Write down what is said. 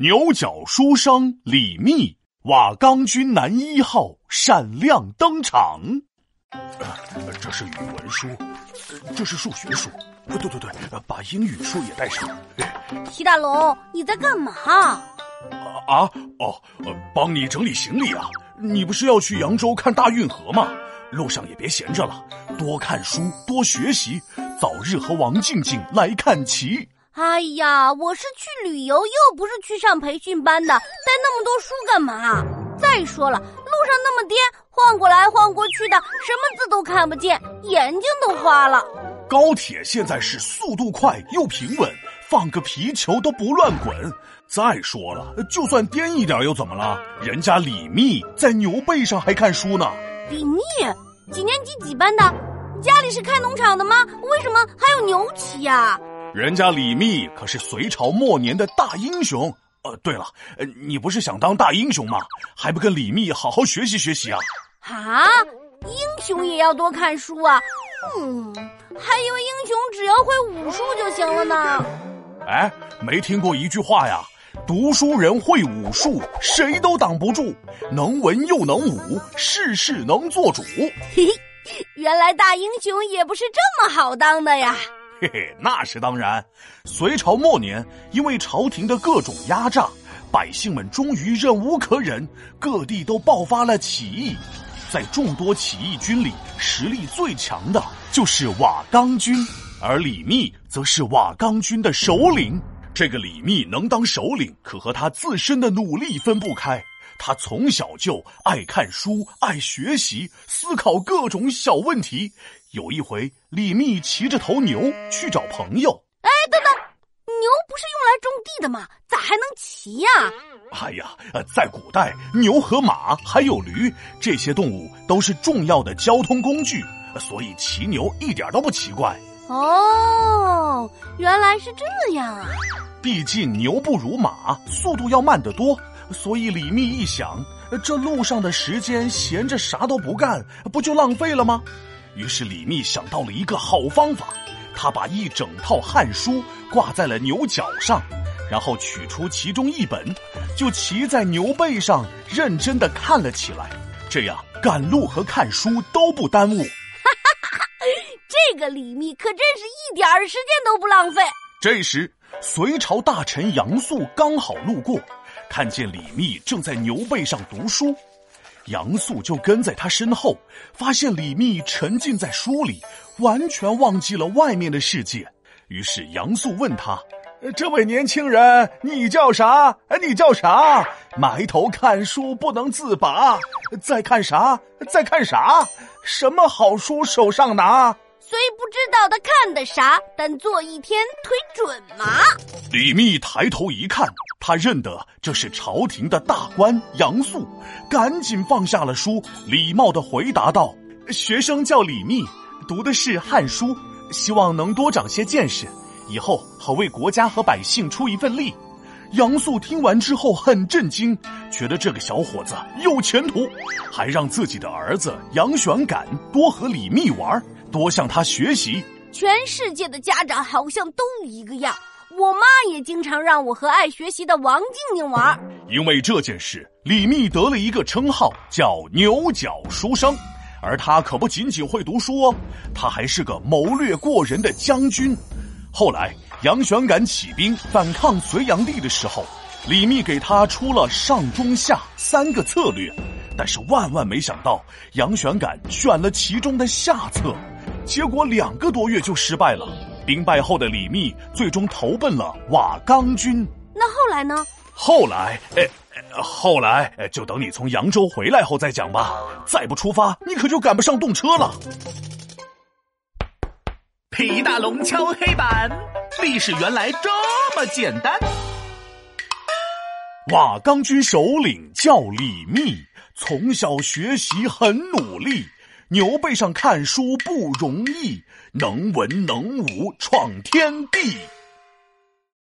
牛角书生李密，瓦岗军男一号闪亮登场。这是语文书，这是数学书，对对对，把英语书也带上。齐大龙，你在干嘛？啊哦，帮你整理行李啊！你不是要去扬州看大运河吗？路上也别闲着了，多看书，多学习，早日和王静静来看齐。哎呀，我是去旅游，又不是去上培训班的，带那么多书干嘛？再说了，路上那么颠，晃过来晃过去的，什么字都看不见，眼睛都花了。高铁现在是速度快又平稳，放个皮球都不乱滚。再说了，就算颠一点又怎么了？人家李密在牛背上还看书呢。李密几年级几班的？家里是开农场的吗？为什么还有牛骑呀？人家李密可是隋朝末年的大英雄。呃，对了，呃，你不是想当大英雄吗？还不跟李密好好学习学习啊？啊，英雄也要多看书啊。嗯，还以为英雄只要会武术就行了呢。哎，没听过一句话呀？读书人会武术，谁都挡不住。能文又能武，事事能做主。嘿嘿，原来大英雄也不是这么好当的呀。嘿嘿，那是当然。隋朝末年，因为朝廷的各种压榨，百姓们终于忍无可忍，各地都爆发了起义。在众多起义军里，实力最强的就是瓦岗军，而李密则是瓦岗军的首领。这个李密能当首领，可和他自身的努力分不开。他从小就爱看书、爱学习，思考各种小问题。有一回，李密骑着头牛去找朋友。哎，等等，牛不是用来种地的吗？咋还能骑呀？哎呀，在古代，牛和马还有驴这些动物都是重要的交通工具，所以骑牛一点都不奇怪。哦，原来是这样啊！毕竟牛不如马，速度要慢得多，所以李密一想，这路上的时间闲着啥都不干，不就浪费了吗？于是李密想到了一个好方法，他把一整套《汉书》挂在了牛角上，然后取出其中一本，就骑在牛背上认真的看了起来。这样赶路和看书都不耽误。哈哈哈！这个李密可真是一点儿时间都不浪费。这时，隋朝大臣杨素刚好路过，看见李密正在牛背上读书。杨素就跟在他身后，发现李密沉浸在书里，完全忘记了外面的世界。于是杨素问他：“这位年轻人，你叫啥？你叫啥？埋头看书不能自拔，在看啥？在看啥？什么好书手上拿？”虽不知道他看的啥，但做一天腿准麻。李密抬头一看，他认得这是朝廷的大官杨素，赶紧放下了书，礼貌的回答道：“学生叫李密，读的是《汉书》，希望能多长些见识，以后好为国家和百姓出一份力。”杨素听完之后很震惊，觉得这个小伙子有前途，还让自己的儿子杨玄感多和李密玩。多向他学习。全世界的家长好像都一个样，我妈也经常让我和爱学习的王静静玩。因为这件事，李密得了一个称号，叫牛角书生。而他可不仅仅会读书哦，他还是个谋略过人的将军。后来杨玄感起兵反抗隋炀帝的时候，李密给他出了上中下三个策略，但是万万没想到，杨玄感选了其中的下策。结果两个多月就失败了，兵败后的李密最终投奔了瓦岗军。那后来呢？后来，哎，后来就等你从扬州回来后再讲吧。再不出发，你可就赶不上动车了。皮大龙敲黑板，历史原来这么简单。瓦岗军首领叫李密，从小学习很努力。牛背上看书不容易，能文能武闯天地。